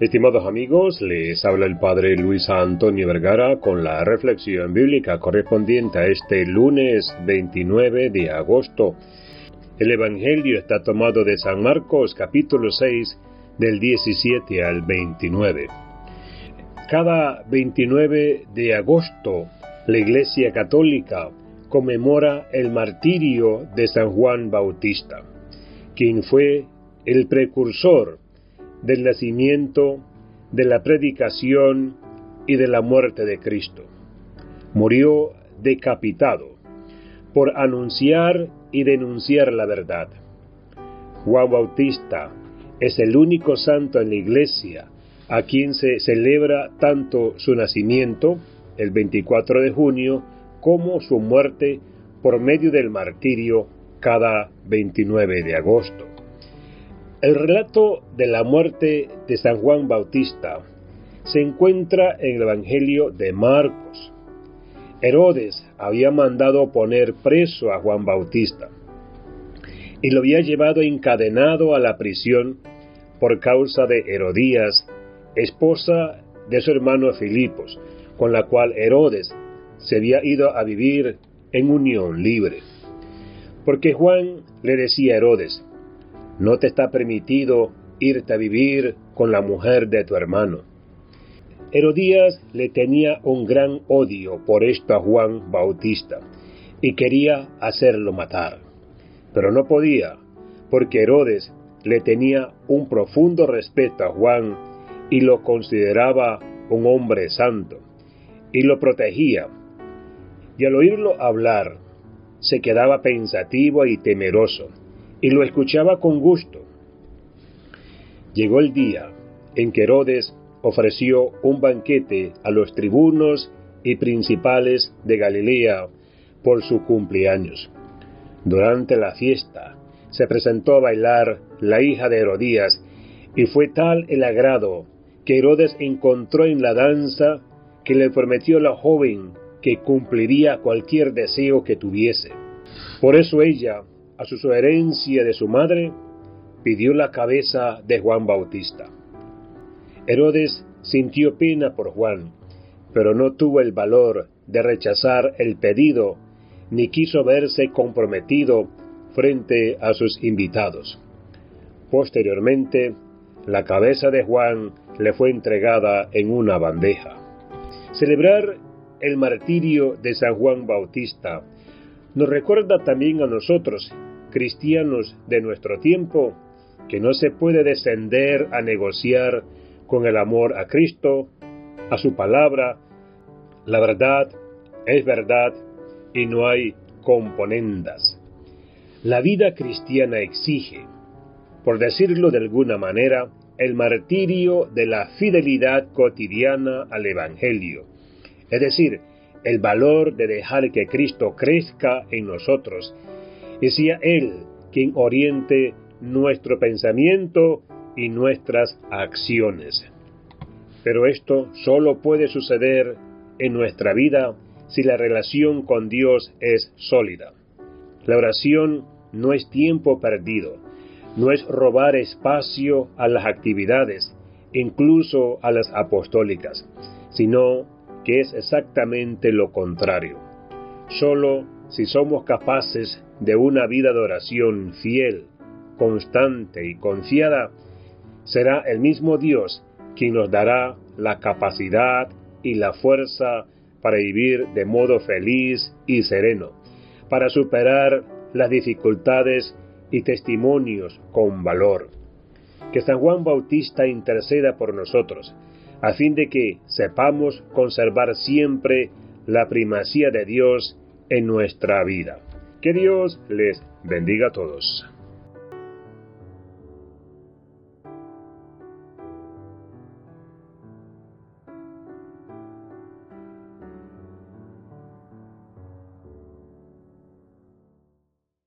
Estimados amigos, les habla el Padre Luis Antonio Vergara con la reflexión bíblica correspondiente a este lunes 29 de agosto. El Evangelio está tomado de San Marcos capítulo 6 del 17 al 29. Cada 29 de agosto la Iglesia Católica conmemora el martirio de San Juan Bautista, quien fue el precursor del nacimiento, de la predicación y de la muerte de Cristo. Murió decapitado por anunciar y denunciar la verdad. Juan Bautista es el único santo en la iglesia a quien se celebra tanto su nacimiento, el 24 de junio, como su muerte por medio del martirio cada 29 de agosto. El relato de la muerte de San Juan Bautista se encuentra en el Evangelio de Marcos. Herodes había mandado poner preso a Juan Bautista y lo había llevado encadenado a la prisión por causa de Herodías, esposa de su hermano Filipos, con la cual Herodes se había ido a vivir en unión libre. Porque Juan le decía a Herodes, no te está permitido irte a vivir con la mujer de tu hermano. Herodías le tenía un gran odio por esto a Juan Bautista y quería hacerlo matar. Pero no podía, porque Herodes le tenía un profundo respeto a Juan y lo consideraba un hombre santo, y lo protegía. Y al oírlo hablar, se quedaba pensativo y temeroso y lo escuchaba con gusto. Llegó el día en que Herodes ofreció un banquete a los tribunos y principales de Galilea por su cumpleaños. Durante la fiesta se presentó a bailar la hija de Herodías y fue tal el agrado que Herodes encontró en la danza que le prometió la joven que cumpliría cualquier deseo que tuviese. Por eso ella a su sugerencia de su madre, pidió la cabeza de Juan Bautista. Herodes sintió pena por Juan, pero no tuvo el valor de rechazar el pedido, ni quiso verse comprometido frente a sus invitados. Posteriormente, la cabeza de Juan le fue entregada en una bandeja. Celebrar el martirio de San Juan Bautista nos recuerda también a nosotros, cristianos de nuestro tiempo, que no se puede descender a negociar con el amor a Cristo, a su palabra. La verdad es verdad y no hay componendas. La vida cristiana exige, por decirlo de alguna manera, el martirio de la fidelidad cotidiana al Evangelio, es decir, el valor de dejar que Cristo crezca en nosotros y sea Él quien oriente nuestro pensamiento y nuestras acciones. Pero esto solo puede suceder en nuestra vida si la relación con Dios es sólida. La oración no es tiempo perdido, no es robar espacio a las actividades, incluso a las apostólicas, sino que es exactamente lo contrario. Solo si somos capaces de una vida de oración fiel, constante y confiada, será el mismo Dios quien nos dará la capacidad y la fuerza para vivir de modo feliz y sereno, para superar las dificultades y testimonios con valor. Que San Juan Bautista interceda por nosotros, a fin de que sepamos conservar siempre la primacía de Dios en nuestra vida. Que Dios les bendiga a todos.